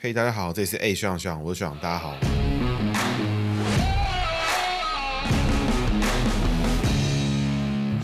嘿大家好，这里是 A 学长学长，我是学长，大家好。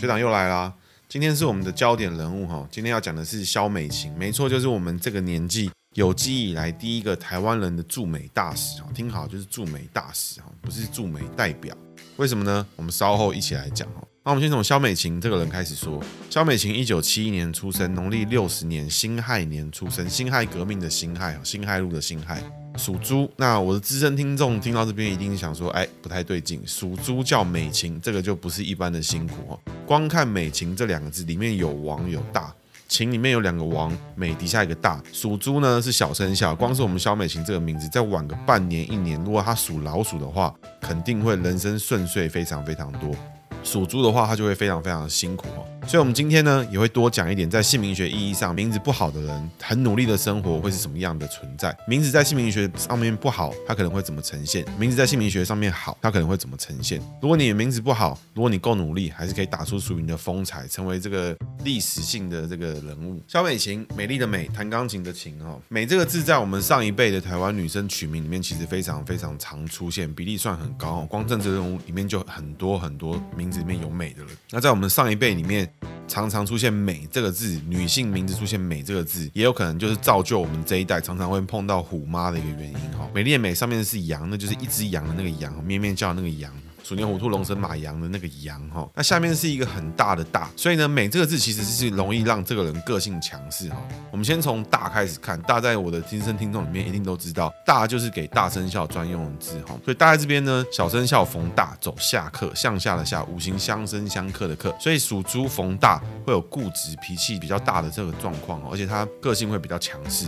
学长又来啦，今天是我们的焦点人物哈，今天要讲的是萧美琴，没错，就是我们这个年纪有记忆以来第一个台湾人的驻美大使哈，听好，就是驻美大使哈，不是驻美代表，为什么呢？我们稍后一起来讲哈。那我们先从萧美琴这个人开始说。萧美琴一九七一年出生，农历六十年辛亥年出生，辛亥革命的辛亥，辛亥路的辛亥，属猪。那我的资深听众听到这边一定想说，哎，不太对劲，属猪叫美琴，这个就不是一般的辛苦哦。光看美琴这两个字，里面有王有大，琴里面有两个王，美底下一个大，属猪呢是小生肖。光是我们萧美琴这个名字，再晚个半年一年，如果他属老鼠的话，肯定会人生顺遂非常非常多。属猪的话，他就会非常非常辛苦哦。所以，我们今天呢，也会多讲一点，在姓名学意义上，名字不好的人很努力的生活会是什么样的存在？名字在姓名学上面不好，它可能会怎么呈现？名字在姓名学上面好，它可能会怎么呈现？如果你名字不好，如果你够努力，还是可以打出属于你的风采，成为这个历史性的这个人物。萧美琴，美丽的美，弹钢琴的琴哦。美这个字在我们上一辈的台湾女生取名里面，其实非常非常常出现，比例算很高哦。光政治人物里面就很多很多名字里面有美的人。那在我们上一辈里面，常常出现“美”这个字，女性名字出现“美”这个字，也有可能就是造就我们这一代常常会碰到“虎妈”的一个原因哈。美丽的美上面是羊，那就是一只羊的那个羊，咩咩叫那个羊。鼠牛虎兔龙蛇马羊的那个羊哈，那下面是一个很大的大，所以呢，美这个字其实是容易让这个人个性强势哈。我们先从大开始看，大在我的资深听众里面一定都知道，大就是给大生肖专用的字哈。所以大在这边呢，小生肖逢大走下克，向下的下，五行相生相克的克，所以属猪逢大会有固执、脾气比较大的这个状况，而且他个性会比较强势。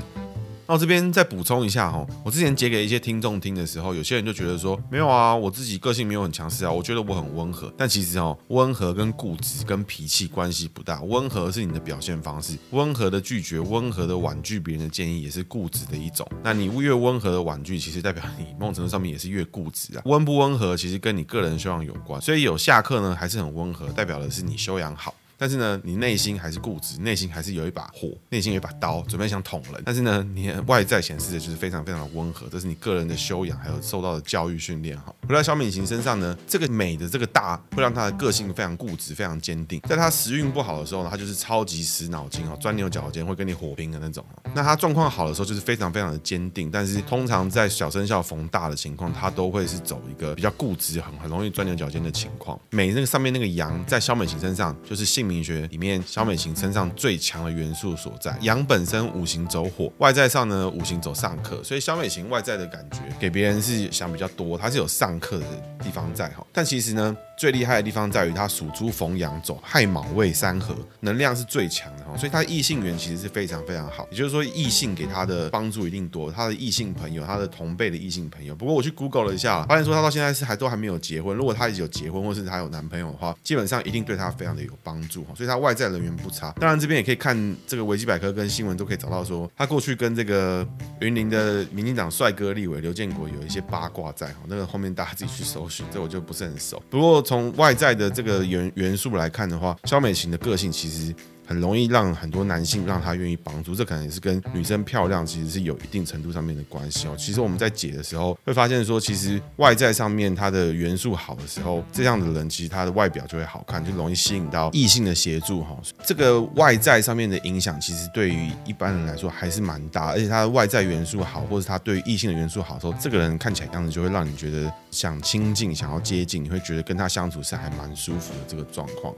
那我这边再补充一下哈，我之前截给一些听众听的时候，有些人就觉得说，没有啊，我自己个性没有很强势啊，我觉得我很温和。但其实哦，温和跟固执跟脾气关系不大，温和是你的表现方式，温和的拒绝，温和的婉拒别人的建议，也是固执的一种。那你越温和的婉拒，其实代表你某种程度上面也是越固执啊。温不温和，其实跟你个人修养有关。所以有下课呢，还是很温和，代表的是你修养好。但是呢，你内心还是固执，内心还是有一把火，内心有一把刀，准备想捅人。但是呢，你外在显示的就是非常非常的温和，这是你个人的修养还有受到的教育训练哈。回到肖敏行身上呢，这个美的这个大会让他的个性非常固执，非常坚定。在他时运不好的时候呢，他就是超级死脑筋哦，钻牛角尖，会跟你火拼的那种。那他状况好的时候就是非常非常的坚定，但是通常在小生肖逢大的情况，他都会是走一个比较固执，很很容易钻牛角尖的情况。美那个上面那个羊在肖美琴身上就是性姓名学里面小美琴身上最强的元素所在，羊本身五行走火，外在上呢五行走上克，所以小美琴外在的感觉给别人是想比较多，它是有上克的地方在哈，但其实呢。最厉害的地方在于它属猪逢羊走亥卯未三合，能量是最强的哈，所以她异性缘其实是非常非常好。也就是说，异性给他的帮助一定多，他的异性朋友，他的同辈的异性朋友。不过我去 Google 了一下，发现说他到现在是还都还没有结婚。如果他已经有结婚，或是他有男朋友的话，基本上一定对他非常的有帮助所以他外在人员不差。当然这边也可以看这个维基百科跟新闻都可以找到说，他过去跟这个云林的民进党帅哥立委刘建国有一些八卦在哈。那个后面大家自己去搜寻，这我就不是很熟。不过。从外在的这个元元素来看的话，肖美琴的个性其实很容易让很多男性让他愿意帮助，这可能也是跟女生漂亮其实是有一定程度上面的关系哦。其实我们在解的时候会发现说，其实外在上面她的元素好的时候，这样的人其实他的外表就会好看，就容易吸引到异性的协助哈。这个外在上面的影响，其实对于一般人来说还是蛮大，而且他的外在元素好，或者他对于异性的元素好的时候，这个人看起来样子就会让你觉得想亲近、想要接近，你会觉得跟他相处是还蛮舒服的这个状况。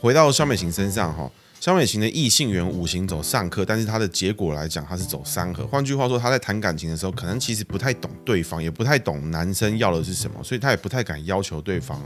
回到肖美琴身上哈。肖美琴的异性缘五行走上克，但是她的结果来讲，她是走三合。换句话说，她在谈感情的时候，可能其实不太懂对方，也不太懂男生要的是什么，所以她也不太敢要求对方。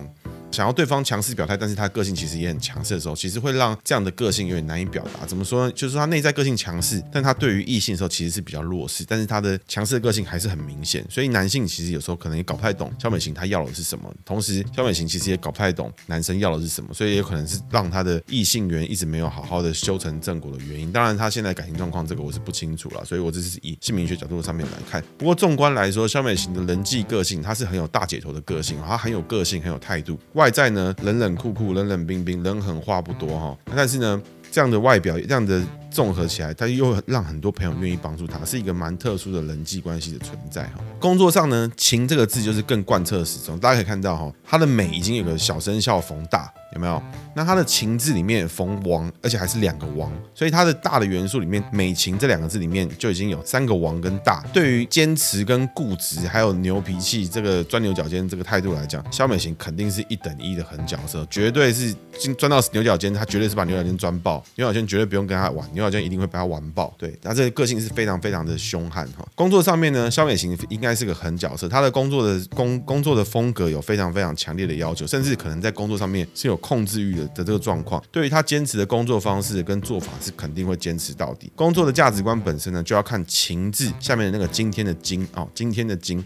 想要对方强势表态，但是他个性其实也很强势的时候，其实会让这样的个性有点难以表达。怎么说呢？就是他内在个性强势，但他对于异性的时候其实是比较弱势，但是他的强势的个性还是很明显。所以男性其实有时候可能也搞不太懂肖美琴他要的是什么，同时肖美琴其实也搞不太懂男生要的是什么，所以也可能是让他的异性缘一直没有好好的修成正果的原因。当然，他现在感情状况这个我是不清楚了，所以我这是以姓名学角度上面来看。不过纵观来说，肖美琴的人际个性，他是很有大姐头的个性，他很有个性，很有态度。外在呢，冷冷酷酷、冷冷冰冰、人狠话不多哈，但是呢，这样的外表，这样的综合起来，他又让很多朋友愿意帮助他，是一个蛮特殊的人际关系的存在哈。工作上呢，情这个字就是更贯彻始终，大家可以看到哈，他的美已经有个小生肖逢大。有没有？那它的情字里面逢王，而且还是两个王，所以它的大的元素里面，美情这两个字里面就已经有三个王跟大。对于坚持跟固执，还有牛脾气这个钻牛角尖这个态度来讲，萧美琴肯定是一等一的狠角色，绝对是钻到牛角尖，他绝对是把牛角尖钻爆，牛角尖绝对不用跟他玩，牛角尖一定会被他玩爆。对，他这个个性是非常非常的凶悍哈。工作上面呢，萧美琴应该是个狠角色，他的工作的工工作的风格有非常非常强烈的要求，甚至可能在工作上面是有。控制欲的的这个状况，对于他坚持的工作方式跟做法是肯定会坚持到底。工作的价值观本身呢，就要看情字下面的那个今天的今哦，今天的今。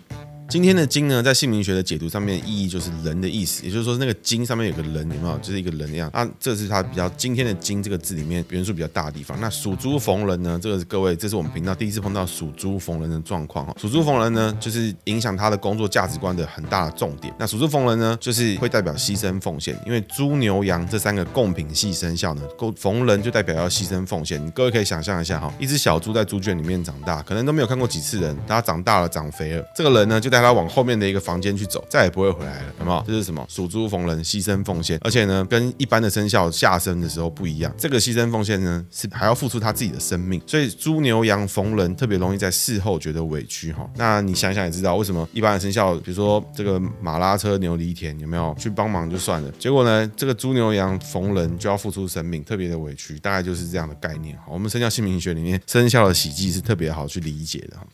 今天的“金”呢，在姓名学的解读上面，意义就是人的意思，也就是说，那个“金”上面有个人，有没有？就是一个人一样。啊，这是它比较今天的“金”这个字里面元素比较大的地方。那属猪逢人呢，这个是各位，这是我们频道第一次碰到属猪逢人的状况哈。属猪逢人呢，就是影响他的工作价值观的很大的重点。那属猪逢人呢，就是会代表牺牲奉献，因为猪牛羊这三个贡品系生肖呢，逢人就代表要牺牲奉献。你各位可以想象一下哈，一只小猪在猪圈里面长大，可能都没有看过几次人，它长大了长肥了，这个人呢就带他往后面的一个房间去走，再也不会回来了，有没有？这是什么？属猪逢人，牺牲奉献，而且呢，跟一般的生肖下生的时候不一样。这个牺牲奉献呢，是还要付出他自己的生命，所以猪牛羊逢人特别容易在事后觉得委屈哈。那你想想也知道，为什么一般的生肖，比如说这个马拉车牛犁田，有没有去帮忙就算了，结果呢，这个猪牛羊逢人就要付出生命，特别的委屈，大概就是这样的概念。好，我们生肖姓名学里面生肖的喜忌是特别好去理解的哈。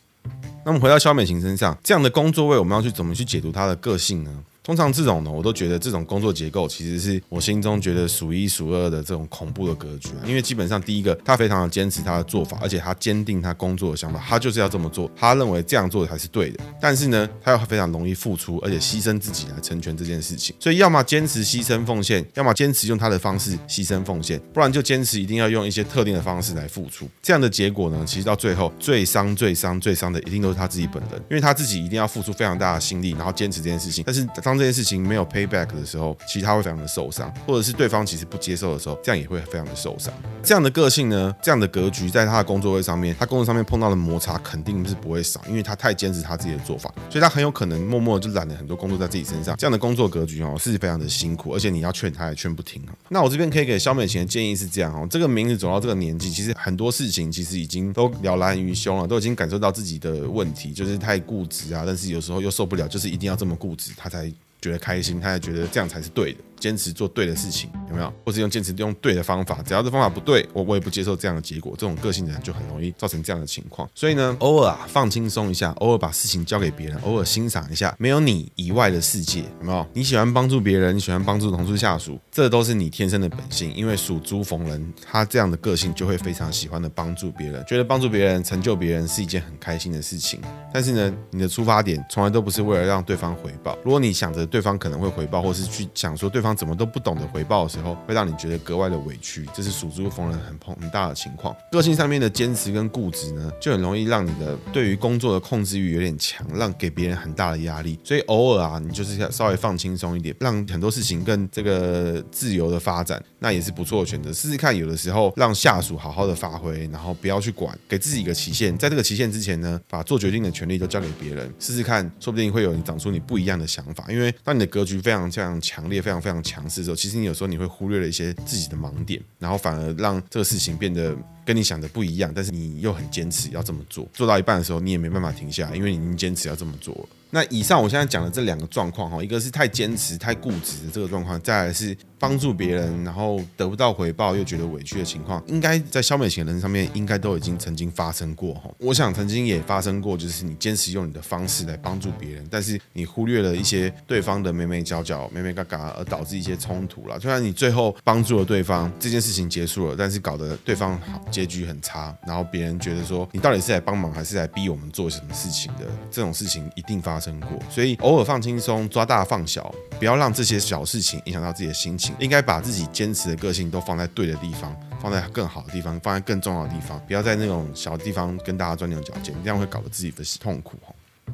那么回到肖美琴身上，这样的工作位，我们要去怎么去解读她的个性呢？通常这种呢，我都觉得这种工作结构其实是我心中觉得数一数二的这种恐怖的格局啊。因为基本上第一个，他非常的坚持他的做法，而且他坚定他工作的想法，他就是要这么做，他认为这样做才是对的。但是呢，他又非常容易付出，而且牺牲自己来成全这件事情。所以要么坚持牺牲奉献，要么坚持用他的方式牺牲奉献，不然就坚持一定要用一些特定的方式来付出。这样的结果呢，其实到最后最伤、最伤、最伤的一定都是他自己本人，因为他自己一定要付出非常大的心力，然后坚持这件事情。但是当这件事情没有 payback 的时候，其实他会非常的受伤，或者是对方其实不接受的时候，这样也会非常的受伤。这样的个性呢，这样的格局，在他的工作位上面，他工作上面碰到的摩擦肯定是不会少，因为他太坚持他自己的做法，所以他很有可能默默的就揽了很多工作在自己身上。这样的工作格局哦，是非常的辛苦，而且你要劝他也劝不听。那我这边可以给肖美琴的建议是这样哦，这个名字走到这个年纪，其实很多事情其实已经都了然于胸了，都已经感受到自己的问题，就是太固执啊，但是有时候又受不了，就是一定要这么固执，他才。觉得开心，他也觉得这样才是对的。坚持做对的事情，有没有？或是用坚持用对的方法，只要这方法不对，我我也不接受这样的结果。这种个性的人就很容易造成这样的情况。所以呢，偶尔啊放轻松一下，偶尔把事情交给别人，偶尔欣赏一下没有你以外的世界，有没有？你喜欢帮助别人，你喜欢帮助同事下属，这都是你天生的本性。因为属猪逢人，他这样的个性就会非常喜欢的帮助别人，觉得帮助别人、成就别人是一件很开心的事情。但是呢，你的出发点从来都不是为了让对方回报。如果你想着对方可能会回报，或是去想说对方怎么都不懂得。回报的时候，会让你觉得格外的委屈，这是属猪逢人很碰很大的情况。个性上面的坚持跟固执呢，就很容易让你的对于工作的控制欲有点强，让给别人很大的压力。所以偶尔啊，你就是要稍微放轻松一点，让很多事情更这个自由的发展，那也是不错的选择。试试看，有的时候让下属好好的发挥，然后不要去管，给自己一个期限，在这个期限之前呢，把做决定的权利都交给别人，试试看，说不定会有你长出你不一样的想法。因为当你的格局非常非常强烈、非常非常强势的时候，其实。你有时候你会忽略了一些自己的盲点，然后反而让这个事情变得跟你想的不一样，但是你又很坚持要这么做，做到一半的时候你也没办法停下来，因为你已经坚持要这么做了。那以上我现在讲的这两个状况哈，一个是太坚持、太固执的这个状况，再来是帮助别人然后得不到回报又觉得委屈的情况，应该在消美琴的人上面应该都已经曾经发生过哈。我想曾经也发生过，就是你坚持用你的方式来帮助别人，但是你忽略了一些对方的眉眉角角、眉眉嘎嘎，而导致一些冲突了。虽然你最后帮助了对方，这件事情结束了，但是搞得对方好结局很差，然后别人觉得说你到底是来帮忙还是来逼我们做什么事情的？这种事情一定发发生过，所以。偶尔放轻松，抓大放小，不要让这些小事情影响到自己的心情。应该把自己坚持的个性都放在对的地方，放在更好的地方，放在更重要的地方，不要在那种小地方跟大家钻牛角尖，这样会搞得自己的痛苦。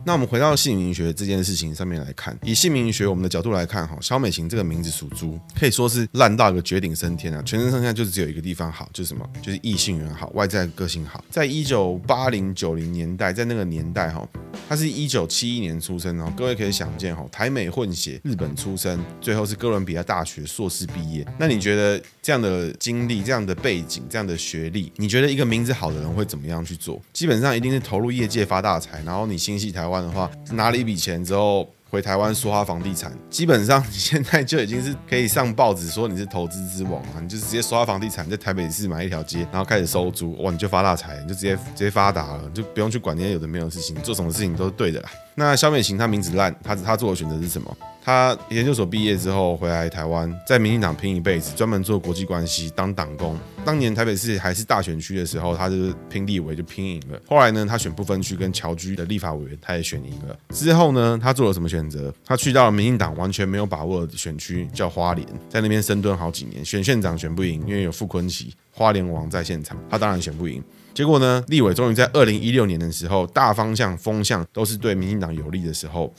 那我们回到姓名学这件事情上面来看，以姓名学我们的角度来看，哈，肖美琴这个名字属猪，可以说是烂到一个绝顶升天啊！全身上下就只有一个地方好，就是什么？就是异性缘好，外在个性好。在一九八零九零年代，在那个年代，哈，他是一九七一年出生哦。各位可以想见，哈，台美混血，日本出生，最后是哥伦比亚大学硕士毕业。那你觉得这样的经历、这样的背景、这样的学历，你觉得一个名字好的人会怎么样去做？基本上一定是投入业界发大财，然后你心系台湾的话，拿了一笔钱之后。回台湾说他房地产，基本上你 现在就已经是可以上报纸说你是投资之王啊！你就直接刷房地产，在台北市买一条街，然后开始收租，哇，你就发大财，你就直接直接发达了，就不用去管那些有的没有的事情，做什么事情都是对的啦。那萧美琴她名字烂，她她做的选择是什么？她研究所毕业之后回来台湾，在民进党拼一辈子，专门做国际关系，当党工。当年台北市还是大选区的时候，她就拼立委就拼赢了。后来呢，她选不分区跟侨居的立法委员，她也选赢了。之后呢，她做了什么选择？她去到了民进党完全没有把握的选区，叫花莲，在那边深蹲好几年，选县长选不赢，因为有傅昆萁花莲王在现场，他当然选不赢。结果呢，立委终于在二零一六年的时候，大方向风向都是对民进党有利的时候。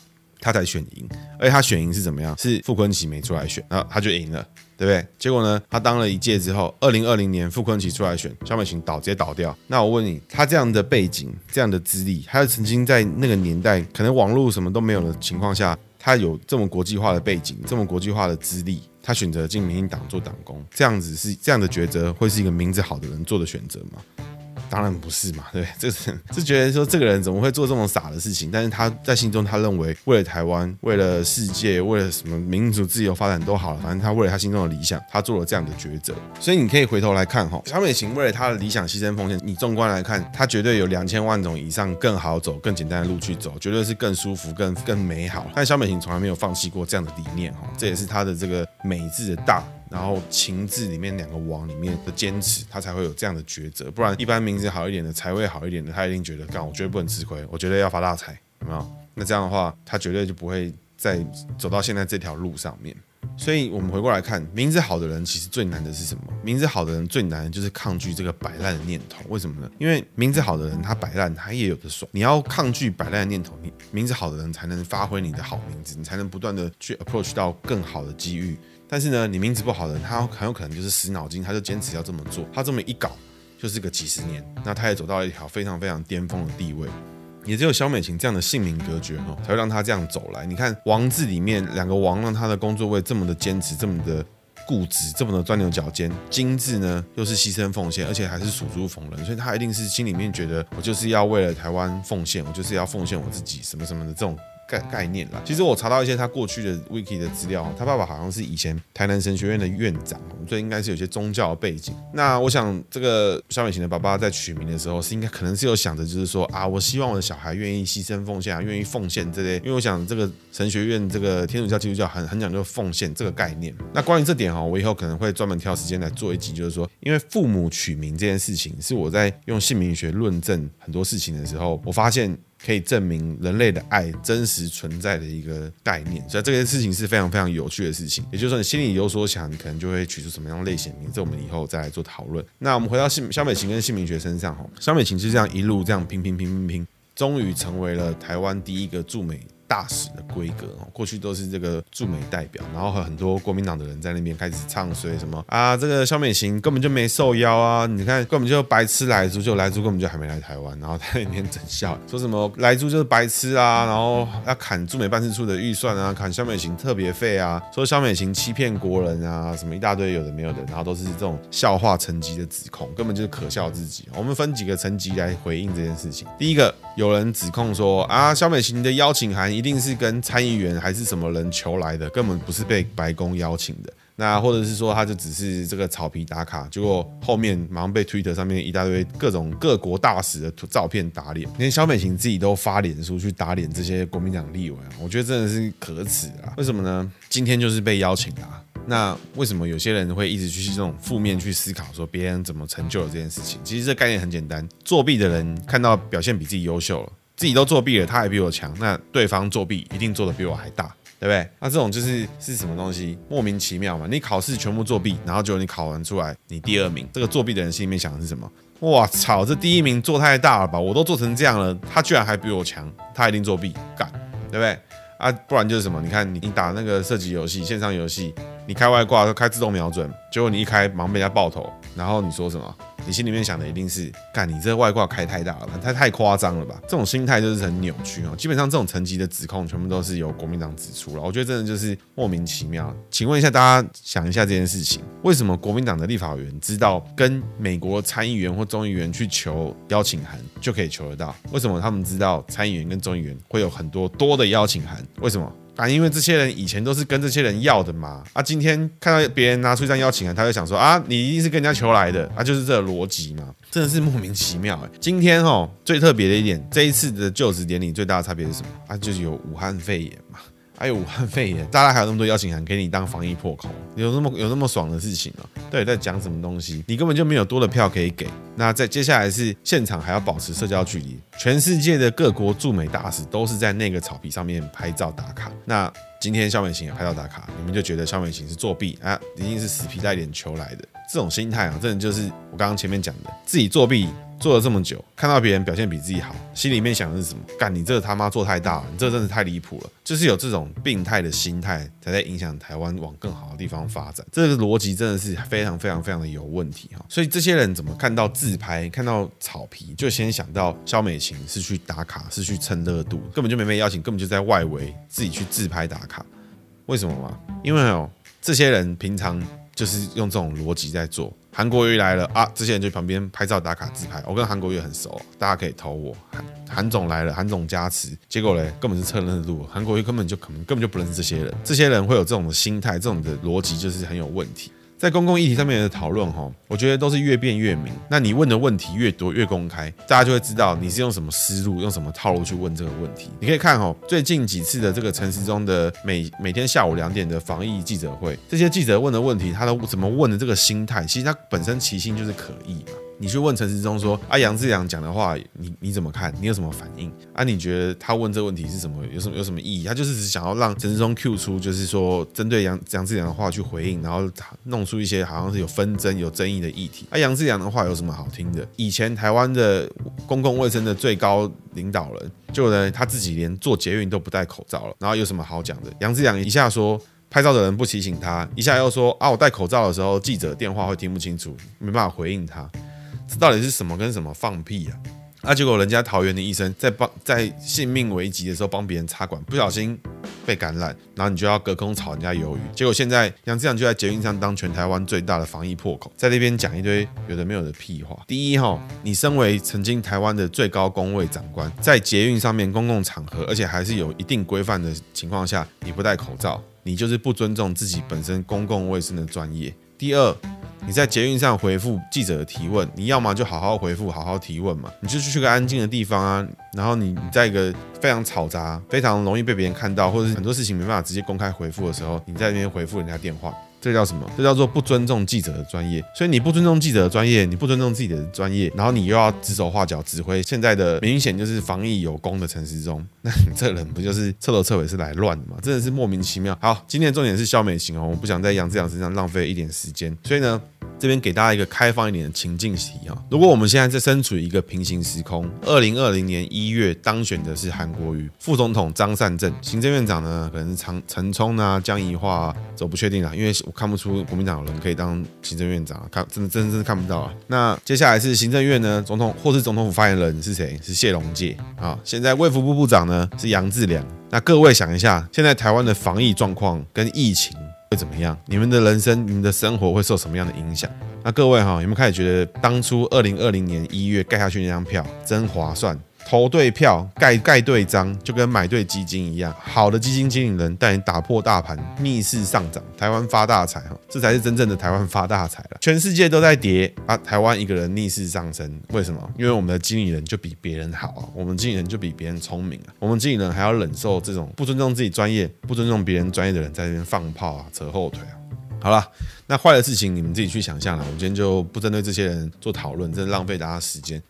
他才选赢，而且他选赢是怎么样？是傅昆萁没出来选，然后他就赢了，对不对？结果呢，他当了一届之后，二零二零年傅昆萁出来选，萧美琴倒直接倒掉。那我问你，他这样的背景、这样的资历，他曾经在那个年代，可能网络什么都没有的情况下，他有这么国际化的背景、这么国际化的资历，他选择进民进党做党工，这样子是这样的抉择，会是一个名字好的人做的选择吗？当然不是嘛，对，这是是觉得说这个人怎么会做这么傻的事情？但是他在心中，他认为为了台湾，为了世界，为了什么民主自由发展都好了，反正他为了他心中的理想，他做了这样的抉择。所以你可以回头来看哈，萧美琴为了他的理想牺牲奉献，你纵观来看，他绝对有两千万种以上更好走、更简单的路去走，绝对是更舒服、更更美好。但萧美琴从来没有放弃过这样的理念哈，这也是他的这个美字的大。然后情字里面两个王里面的坚持，他才会有这样的抉择。不然一般名字好一点的，财位好一点的，他一定觉得干，我绝对不能吃亏，我绝对要发大财，有没有？那这样的话，他绝对就不会再走到现在这条路上面。所以，我们回过来看，名字好的人其实最难的是什么？名字好的人最难的就是抗拒这个摆烂的念头。为什么呢？因为名字好的人他摆烂，他也有的爽。你要抗拒摆烂的念头，你名字好的人才能发挥你的好名字，你才能不断的去 approach 到更好的机遇。但是呢，你名字不好的人，他很有可能就是死脑筋，他就坚持要这么做。他这么一搞，就是个几十年，那他也走到了一条非常非常巅峰的地位。也只有萧美琴这样的姓名隔绝哈，才会让他这样走来。你看王字里面两个王，让他的工作位这么的坚持，这么的固执，这么的钻牛角尖。金字呢，又是牺牲奉献，而且还是属猪逢人，所以他一定是心里面觉得，我就是要为了台湾奉献，我就是要奉献我自己，什么什么的这种。概概念啦，其实我查到一些他过去的 wiki 的资料，他爸爸好像是以前台南神学院的院长，所以应该是有些宗教的背景。那我想，这个萧美琴的爸爸在取名的时候，是应该可能是有想着，就是说啊，我希望我的小孩愿意牺牲奉献啊，愿意奉献这类。因为我想，这个神学院这个天主教、基督教很很讲究奉献这个概念。那关于这点哈，我以后可能会专门挑时间来做一集，就是说，因为父母取名这件事情，是我在用姓名学论证很多事情的时候，我发现。可以证明人类的爱真实存在的一个概念，所以这件事情是非常非常有趣的事情。也就是说，你心里有所想，可能就会取出什么样类型名字。我们以后再来做讨论。那我们回到姓肖美琴跟姓名学身上，哈，肖美琴就这样一路这样拼拼拼拼拼，终于成为了台湾第一个驻美。大使的规格，过去都是这个驻美代表，然后和很多国民党的人在那边开始唱衰什么啊，这个萧美琴根本就没受邀啊，你看根本就白痴莱猪，就莱猪根本就还没来台湾，然后在那边整笑，说什么莱猪就是白痴啊，然后要砍驻美办事处的预算啊，砍萧美琴特别费啊，说萧美琴欺骗国人啊，什么一大堆有的没有的，然后都是这种笑话层级的指控，根本就是可笑自己。我们分几个层级来回应这件事情。第一个，有人指控说啊，萧美琴的邀请函一。定是跟参议员还是什么人求来的，根本不是被白宫邀请的。那或者是说，他就只是这个草皮打卡，结果后面马上被 Twitter 上面一大堆各种各国大使的照片打脸，连萧美琴自己都发脸书去打脸这些国民党立委，我觉得真的是可耻啊！为什么呢？今天就是被邀请啊。那为什么有些人会一直去这种负面去思考，说别人怎么成就了这件事情？其实这概念很简单，作弊的人看到表现比自己优秀了。自己都作弊了，他还比我强，那对方作弊一定做得比我还大，对不对？那这种就是是什么东西？莫名其妙嘛！你考试全部作弊，然后结果你考完出来你第二名，这个作弊的人心里面想的是什么？哇操！这第一名做太大了吧？我都做成这样了，他居然还比我强，他一定作弊，干，对不对？啊，不然就是什么？你看你你打那个射击游戏，线上游戏，你开外挂都开自动瞄准，结果你一开，忙被人家爆头，然后你说什么？你心里面想的一定是，干你这外挂开太大了吧，太太夸张了吧？这种心态就是很扭曲哦。基本上这种层级的指控，全部都是由国民党指出了。我觉得真的就是莫名其妙。请问一下大家，想一下这件事情，为什么国民党的立法委员知道跟美国参议员或众议员去求邀请函就可以求得到？为什么他们知道参议员跟众议员会有很多多的邀请函？为什么？啊，因为这些人以前都是跟这些人要的嘛。啊，今天看到别人拿出一张邀请函，他就想说啊，你一定是跟人家求来的，啊，就是这个逻辑嘛，真的是莫名其妙哎。今天哦，最特别的一点，这一次的就职典礼最大的差别是什么？啊，就是有武汉肺炎嘛。还有武汉肺炎，大家还有那么多邀请函给你当防疫破口，有那么有那么爽的事情啊？对，在讲什么东西？你根本就没有多的票可以给。那在接下来是现场还要保持社交距离，全世界的各国驻美大使都是在那个草皮上面拍照打卡。那今天肖美琴也拍照打卡，你们就觉得肖美琴是作弊啊？一定是死皮赖脸求来的。这种心态啊，真的就是我刚刚前面讲的，自己作弊。做了这么久，看到别人表现比自己好，心里面想的是什么？干你这个他妈做太大了，你这真的太离谱了。就是有这种病态的心态，才在影响台湾往更好的地方发展。这个逻辑真的是非常非常非常的有问题哈。所以这些人怎么看到自拍，看到草皮，就先想到萧美琴是去打卡，是去蹭热度，根本就没被邀请，根本就在外围自己去自拍打卡。为什么吗？因为哦，这些人平常就是用这种逻辑在做。韩国瑜来了啊！这些人就旁边拍照打卡自拍。我跟韩国瑜很熟，大家可以投我。韩韩总来了，韩总加持，结果嘞，根本是蹭热度。韩国瑜根本就可能根本就不认识这些人。这些人会有这种心态，这种的逻辑就是很有问题。在公共议题上面的讨论，哈，我觉得都是越辩越明。那你问的问题越多越公开，大家就会知道你是用什么思路、用什么套路去问这个问题。你可以看哈，最近几次的这个城市中的每每天下午两点的防疫记者会，这些记者问的问题，他都怎么问的这个心态，其实他本身其心就是可疑嘛。你去问陈时中说啊，杨志良讲的话，你你怎么看？你有什么反应？啊，你觉得他问这个问题是什么？有什么有什么意义？他就是只想要让陈时中 Q 出，就是说针对杨杨志良的话去回应，然后弄出一些好像是有纷争、有争议的议题。啊，杨志良的话有什么好听的？以前台湾的公共卫生的最高领导人，就呢他自己连坐捷运都不戴口罩了，然后有什么好讲的？杨志良一下说拍照的人不提醒他，一下又说啊，我戴口罩的时候记者电话会听不清楚，没办法回应他。到底是什么跟什么放屁啊？啊，结果人家桃园的医生在帮在性命危急的时候帮别人插管，不小心被感染，然后你就要隔空炒人家鱿鱼。结果现在杨志良就在捷运上当全台湾最大的防疫破口，在那边讲一堆有的没有的屁话。第一哈，你身为曾经台湾的最高公卫长官，在捷运上面公共场合，而且还是有一定规范的情况下，你不戴口罩，你就是不尊重自己本身公共卫生的专业。第二。你在捷运上回复记者的提问，你要么就好好回复，好好提问嘛，你就去个安静的地方啊。然后你你在一个非常嘈杂、非常容易被别人看到，或者是很多事情没办法直接公开回复的时候，你在那边回复人家电话。这叫什么？这叫做不尊重记者的专业。所以你不尊重记者的专业，你不尊重自己的专业，然后你又要指手画脚指挥现在的明显就是防疫有功的城市中，那你这人不就是彻头彻尾是来乱的吗？真的是莫名其妙。好，今天的重点是肖美琴哦，我不想在杨志良身上浪费一点时间，所以呢，这边给大家一个开放一点的情境题啊。如果我们现在在身处一个平行时空，二零二零年一月当选的是韩国瑜，副总统张善政，行政院长呢可能是陈陈冲啊、江宜桦啊，这不确定啊，因为我看不出国民党有人可以当行政院长，看真的真的真的看不到啊。那接下来是行政院呢，总统或是总统府发言人是谁？是谢龙介啊。现在卫福部部长呢是杨志良。那各位想一下，现在台湾的防疫状况跟疫情会怎么样？你们的人生、你们的生活会受什么样的影响？那各位哈，有没有开始觉得当初二零二零年一月盖下去那张票真划算？投对票，盖盖对章，就跟买对基金一样。好的基金经理人带你打破大盘，逆势上涨，台湾发大财哈，这才是真正的台湾发大财了。全世界都在跌啊，台湾一个人逆势上升，为什么？因为我们的经理人就比别人好啊，我们经理人就比别人聪明啊，我们经理人还要忍受这种不尊重自己专业、不尊重别人专业的人在这边放炮啊、扯后腿啊。好了，那坏的事情你们自己去想象了，我今天就不针对这些人做讨论，真的浪费大家时间。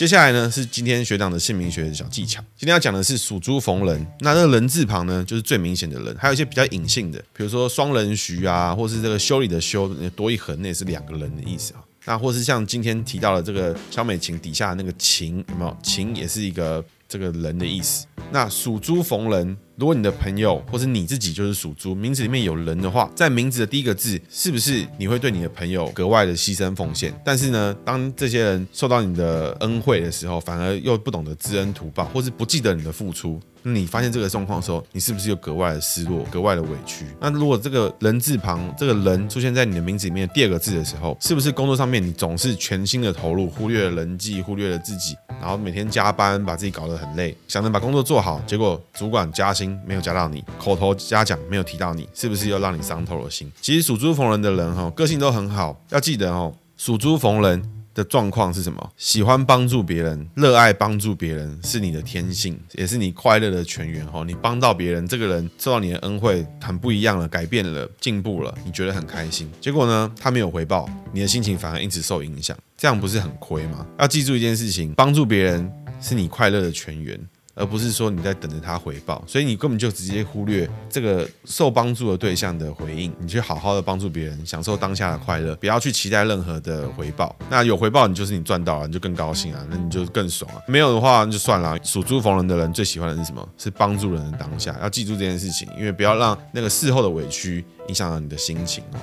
接下来呢是今天学长的姓名学的小技巧。今天要讲的是属猪逢人，那这个人字旁呢就是最明显的人，还有一些比较隐性的，比如说双人徐啊，或是这个修理的修多一横，那也是两个人的意思啊。那或是像今天提到的这个小美琴底下那个琴，有没有？琴也是一个这个人的意思。那属猪逢人，如果你的朋友或是你自己就是属猪，名字里面有人的话，在名字的第一个字，是不是你会对你的朋友格外的牺牲奉献？但是呢，当这些人受到你的恩惠的时候，反而又不懂得知恩图报，或是不记得你的付出。你发现这个状况的时候，你是不是又格外的失落，格外的委屈？那如果这个人字旁这个人出现在你的名字里面第二个字的时候，是不是工作上面你总是全心的投入，忽略了人际，忽略了自己，然后每天加班，把自己搞得很累，想着把工作做好，结果主管加薪没有加到你，口头嘉奖没有提到你，是不是又让你伤透了心？其实属猪逢人的人哈，个性都很好，要记得哦，属猪逢人。的状况是什么？喜欢帮助别人，热爱帮助别人是你的天性，也是你快乐的泉源哦。你帮到别人，这个人受到你的恩惠，很不一样了，改变了，进步了，你觉得很开心。结果呢，他没有回报，你的心情反而因此受影响，这样不是很亏吗？要记住一件事情，帮助别人是你快乐的泉源。而不是说你在等着他回报，所以你根本就直接忽略这个受帮助的对象的回应，你去好好的帮助别人，享受当下的快乐，不要去期待任何的回报。那有回报，你就是你赚到了，你就更高兴啊，那你就更爽啊。没有的话，那就算了。属猪逢人的人最喜欢的是什么？是帮助人的当下。要记住这件事情，因为不要让那个事后的委屈影响到你的心情哦。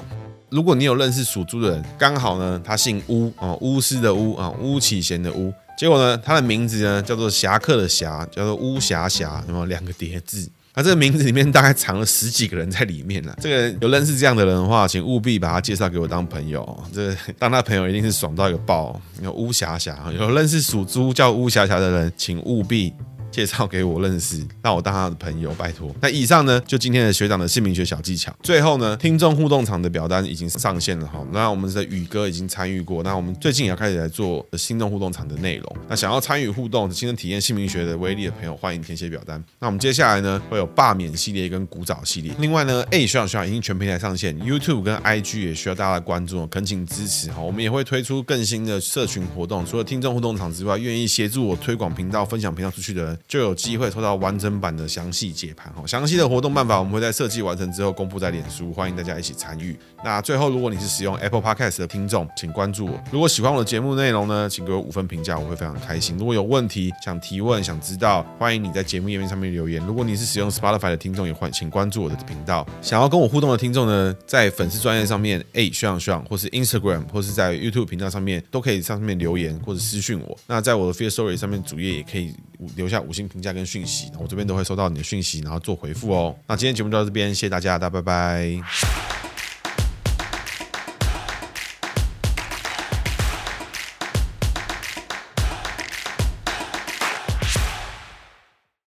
如果你有认识属猪的人，刚好呢，他姓巫啊，巫师的巫啊，巫启贤的巫。结果呢，他的名字呢叫做侠客的侠，叫做巫侠侠，有没有两个叠字？那这个名字里面大概藏了十几个人在里面呢。这个有认识这样的人的话，请务必把他介绍给我当朋友。这个当他朋友一定是爽到一个爆。有巫侠侠，有认识属猪叫巫侠侠的人，请务必。介绍给我认识，让我当他的朋友，拜托。那以上呢，就今天的学长的姓名学小技巧。最后呢，听众互动场的表单已经上线了哈。那我们的宇哥已经参与过，那我们最近也要开始来做心动互动场的内容。那想要参与互动、亲身体验姓名学的威力的朋友，欢迎填写表单。那我们接下来呢，会有罢免系列跟古早系列。另外呢，哎，学长学长已经全平台上线，YouTube 跟 IG 也需要大家的关注，恳请支持哈。我们也会推出更新的社群活动，除了听众互动场之外，愿意协助我推广频道、分享频道出去的人。就有机会抽到完整版的详细解盘哦，详细的活动办法我们会在设计完成之后公布在脸书，欢迎大家一起参与。那最后，如果你是使用 Apple Podcast 的听众，请关注我。如果喜欢我的节目内容呢，请给我五分评价，我会非常开心。如果有问题想提问、想知道，欢迎你在节目页面上面留言。如果你是使用 Spotify 的听众，也欢请关注我的频道。想要跟我互动的听众呢，在粉丝专页上面，哎，学长学长，或是 Instagram，或是在 YouTube 频道上面，都可以上面留言或者私讯我。那在我的 Firstory 上面主页也可以留下五星评价。跟讯息，我这边都会收到你的讯息，然后做回复哦。那今天节目就到这边，谢谢大家，大家拜拜。